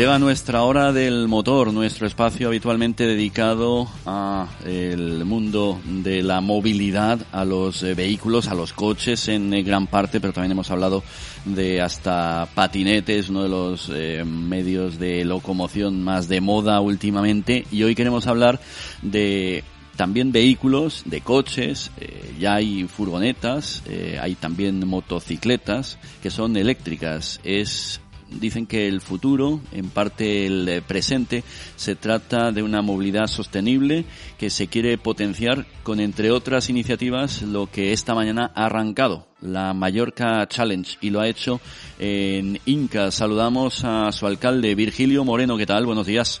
Llega nuestra hora del motor, nuestro espacio habitualmente dedicado a el mundo de la movilidad, a los eh, vehículos, a los coches en eh, gran parte, pero también hemos hablado de hasta patinetes, uno de los eh, medios de locomoción más de moda últimamente, y hoy queremos hablar de también vehículos, de coches, ya hay furgonetas, hay también motocicletas que son eléctricas. Es dicen que el futuro, en parte el eh, presente, se trata de una movilidad sostenible que se quiere potenciar con, entre otras iniciativas, lo que esta mañana ha arrancado, la Mallorca Challenge, y lo ha hecho en Inca. Saludamos a su alcalde, Virgilio Moreno. ¿Qué tal? Buenos días.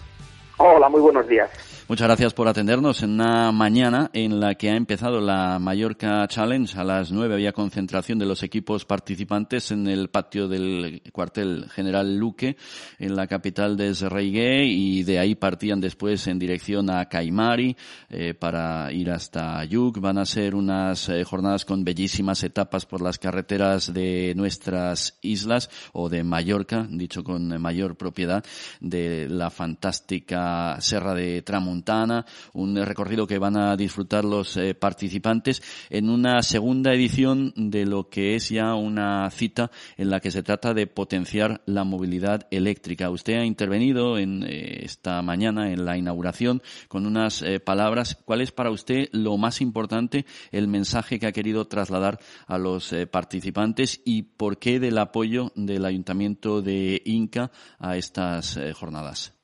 Hola, muy buenos días. Muchas gracias por atendernos en una mañana en la que ha empezado la Mallorca Challenge. A las nueve había concentración de los equipos participantes en el patio del cuartel general Luque, en la capital de Serreigué, y de ahí partían después en dirección a Caimari eh, para ir hasta Yuc. Van a ser unas eh, jornadas con bellísimas etapas por las carreteras de nuestras islas o de Mallorca, dicho con mayor propiedad, de la fantástica Serra de Tramuntana un recorrido que van a disfrutar los eh, participantes en una segunda edición de lo que es ya una cita en la que se trata de potenciar la movilidad eléctrica. Usted ha intervenido en eh, esta mañana en la inauguración con unas eh, palabras. ¿Cuál es para usted lo más importante, el mensaje que ha querido trasladar a los participantes y por qué del apoyo del Ayuntamiento de Inca a estas jornadas?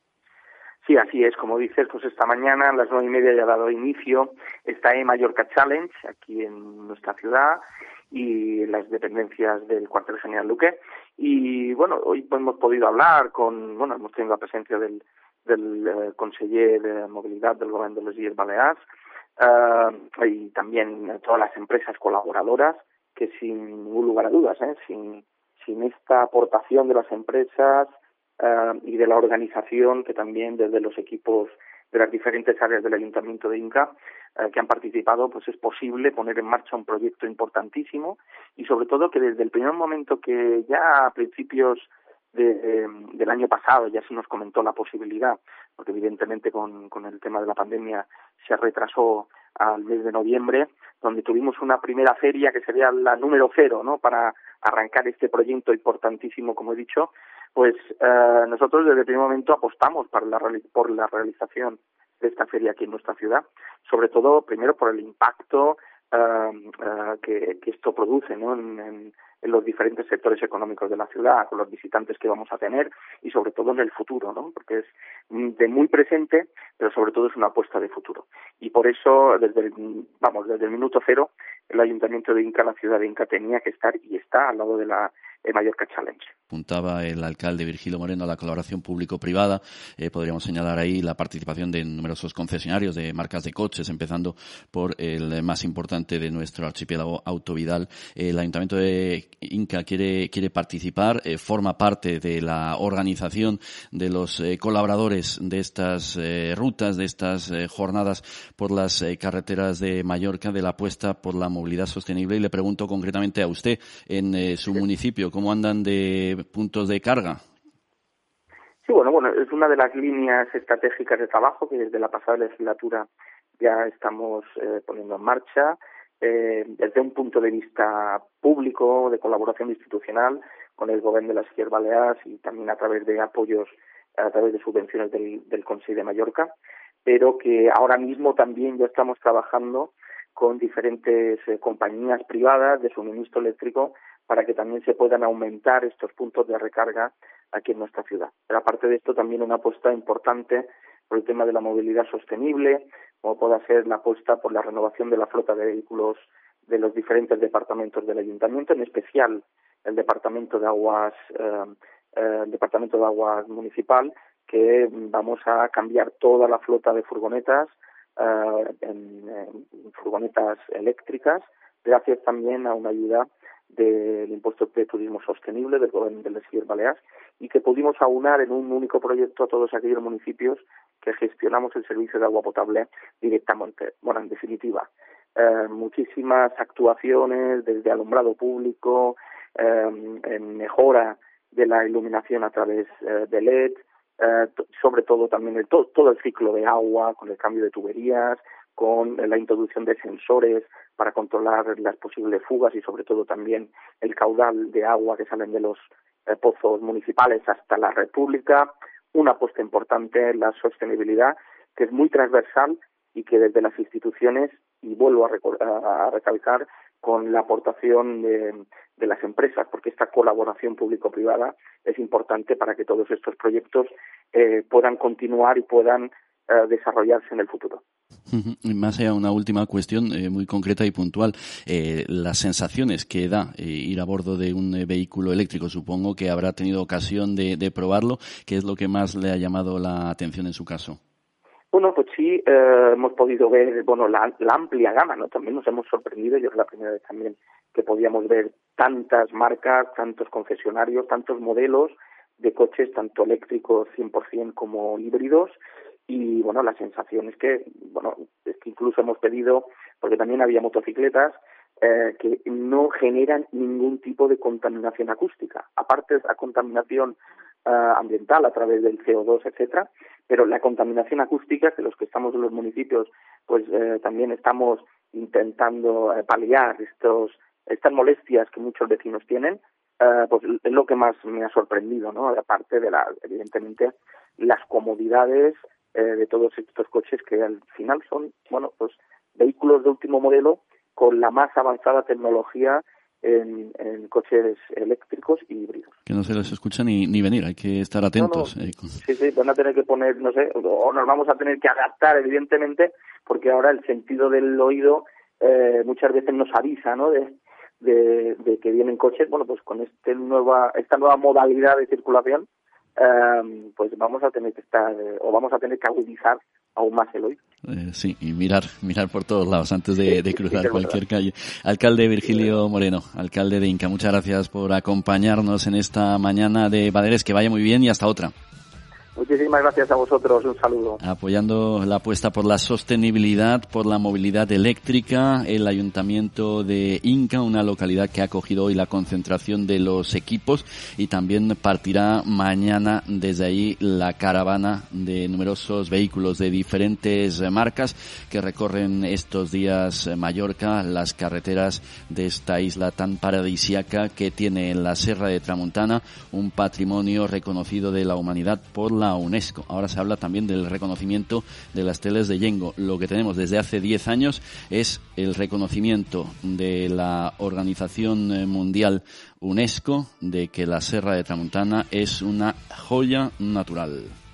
Sí, así es. Como dices, pues esta mañana a las nueve y media ya ha dado inicio esta E Mallorca Challenge aquí en nuestra ciudad y las dependencias del cuartel general Luque. Y bueno, hoy hemos podido hablar con, bueno, hemos tenido la presencia del, del eh, de movilidad del gobierno de los Illes Baleares eh, y también todas las empresas colaboradoras que sin ningún lugar a dudas, ¿eh? sin, sin esta aportación de las empresas eh, y de la organización que también desde los equipos de las diferentes áreas del Ayuntamiento de Inca eh, que han participado, pues es posible poner en marcha un proyecto importantísimo y sobre todo que desde el primer momento que ya a principios de, del año pasado ya se nos comentó la posibilidad, porque evidentemente con, con el tema de la pandemia se retrasó al mes de noviembre, donde tuvimos una primera feria que sería la número cero, ¿no? Para arrancar este proyecto importantísimo, como he dicho, pues eh, nosotros desde el primer momento apostamos por la, por la realización de esta feria aquí en nuestra ciudad, sobre todo primero por el impacto eh, eh, que, esto produce ¿no? en, en, los diferentes sectores económicos de la ciudad, con los visitantes que vamos a tener y sobre todo en el futuro, ¿no? porque es de muy presente, pero sobre todo es una apuesta de futuro. Y por eso, desde el, vamos, desde el minuto cero, el Ayuntamiento de Inca, la ciudad de Inca, tenía que estar y está al lado de la el Mallorca Challenge. Apuntaba el alcalde Virgilio Moreno a la colaboración público-privada. Eh, podríamos señalar ahí la participación de numerosos concesionarios de marcas de coches, empezando por el más importante de nuestro archipiélago, Autovidal. El Ayuntamiento de Inca quiere, quiere participar, eh, forma parte de la organización de los eh, colaboradores de estas rutas, de estas jornadas por las carreteras de Mallorca, de la apuesta por la movilidad sostenible. Y le pregunto concretamente a usted, en su municipio, ¿Cómo andan de puntos de carga? Sí, bueno, bueno, es una de las líneas estratégicas de trabajo que desde la pasada legislatura ya estamos eh, poniendo en marcha. Eh, desde un punto de vista público, de colaboración institucional con el Gobierno de las Islas Baleares y también a través de apoyos, a través de subvenciones del, del Consejo de Mallorca, pero que ahora mismo también ya estamos trabajando con diferentes eh, compañías privadas de suministro eléctrico para que también se puedan aumentar estos puntos de recarga aquí en nuestra ciudad. Pero aparte de esto, también una apuesta importante por el tema de la movilidad sostenible, como pueda ser la apuesta por la renovación de la flota de vehículos de los diferentes departamentos del ayuntamiento, en especial el departamento de aguas, eh, eh el departamento de aguas municipal, que vamos a cambiar toda la flota de furgonetas eh, en, furgonetas eléctricas, gracias también a una ayuda del impuesto de turismo sostenible del gobierno de las Islas Baleares y que pudimos aunar en un único proyecto a todos aquellos municipios que gestionamos el servicio de agua potable directamente. Bueno, en definitiva, eh, muchísimas actuaciones desde alumbrado público, eh, en mejora de la iluminación a través eh, de LED, eh, sobre todo también el, todo el ciclo de agua, con el cambio de tuberías, con la introducción de sensores para controlar las posibles fugas y sobre todo también el caudal de agua que salen de los eh, pozos municipales hasta la República, una apuesta importante en la sostenibilidad que es muy transversal y que desde las instituciones, y vuelvo a, a recalcar, con la aportación de, las empresas, porque esta colaboración público-privada es importante para que todos estos proyectos eh, puedan continuar y puedan eh, desarrollarse en el futuro. Más allá, una última cuestión eh, muy concreta y puntual. las sensaciones que da ir a bordo de un vehículo eléctrico, supongo que habrá tenido ocasión de, probarlo. ¿Qué es lo que más le ha llamado la atención en su caso? Bueno, pues sí, eh, hemos podido ver bueno la, amplia gama, ¿no? También nos hemos sorprendido, yo es la primera vez también que podíamos ver tantas marcas, tantos concesionarios, tantos modelos de coches, tanto eléctricos 100% como híbridos, y bueno, la sensación es que, bueno, es que incluso hemos pedido, porque también había motocicletas, eh, que no generan ningún tipo de contaminación acústica. Aparte de la contaminación ambiental a través del CO2, etcétera, pero la contaminación acústica, que los que estamos en los municipios, pues eh, también estamos intentando eh, paliar estos, estas molestias que muchos vecinos tienen, eh, pues es lo que más me ha sorprendido, ¿no? Aparte de, la, evidentemente, las comodidades de todos estos coches que al final son, bueno, pues vehículos de último modelo con la más avanzada tecnología en, coches eléctricos y híbridos. Que no se les escucha ni, ni venir, hay que estar atentos. Eh, sí, sí, van a tener que poner, no sé, o nos vamos a tener que adaptar, evidentemente, porque ahora el sentido del oído eh, muchas veces nos avisa, ¿no? De, de, que vienen coches, bueno, pues con este nueva, esta nueva modalidad de circulación, eh, pues vamos a tener que estar, o vamos a tener que agudizar aún más el oído. Eh, sí, y mirar, mirar por todos lados antes de, cruzar cualquier calle. Alcalde Virgilio Moreno, alcalde de Inca, muchas gracias por acompañarnos en esta mañana de Baleares. Que vaya muy bien y hasta otra. Muchísimas gracias a vosotros, un saludo. Apoyando la apuesta por la sostenibilidad, por la movilidad eléctrica, el Ayuntamiento de Inca, una localidad que ha acogido hoy la concentración de los equipos y también partirá mañana desde ahí la caravana de numerosos vehículos de diferentes marcas que recorren estos días Mallorca, las carreteras de esta isla tan paradisiaca que tiene en la Serra de Tramontana un patrimonio reconocido de la humanidad por la UNESCO. Ahora se habla también del reconocimiento de las teles de Yengo. Lo que tenemos desde hace 10 años es el reconocimiento de la Organización eh, Mundial UNESCO de que la Serra de Tramontana es una joya natural.